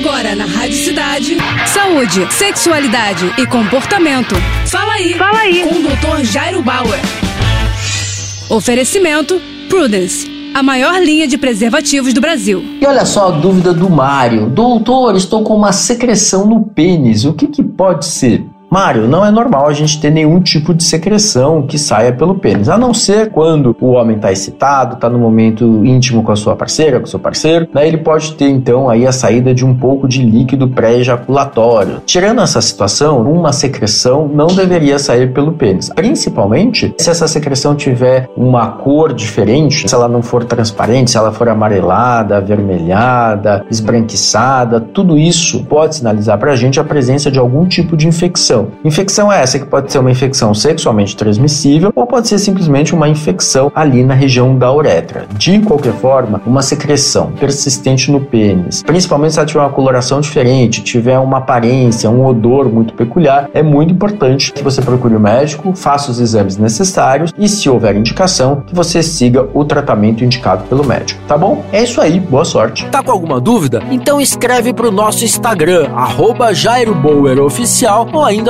Agora na Rádio Cidade. Saúde, sexualidade e comportamento. Fala aí. Fala aí. Com o Dr. Jairo Bauer. Oferecimento Prudence. A maior linha de preservativos do Brasil. E olha só a dúvida do Mário. Doutor, estou com uma secreção no pênis. O que, que pode ser? Mário, não é normal a gente ter nenhum tipo de secreção que saia pelo pênis, a não ser quando o homem está excitado, está no momento íntimo com a sua parceira, com o seu parceiro, né? Ele pode ter então aí a saída de um pouco de líquido pré-ejaculatório. Tirando essa situação, uma secreção não deveria sair pelo pênis, principalmente se essa secreção tiver uma cor diferente, se ela não for transparente, se ela for amarelada, avermelhada, esbranquiçada, tudo isso pode sinalizar para a gente a presença de algum tipo de infecção infecção. Infecção é essa que pode ser uma infecção sexualmente transmissível ou pode ser simplesmente uma infecção ali na região da uretra. De qualquer forma, uma secreção persistente no pênis, principalmente se ela tiver uma coloração diferente, tiver uma aparência, um odor muito peculiar, é muito importante que você procure o médico, faça os exames necessários e, se houver indicação, que você siga o tratamento indicado pelo médico. Tá bom? É isso aí, boa sorte. Tá com alguma dúvida? Então escreve pro nosso Instagram, arroba Oficial, ou ainda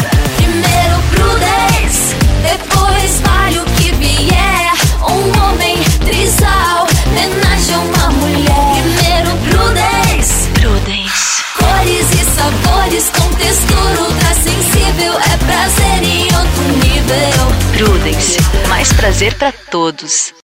Prazer para todos.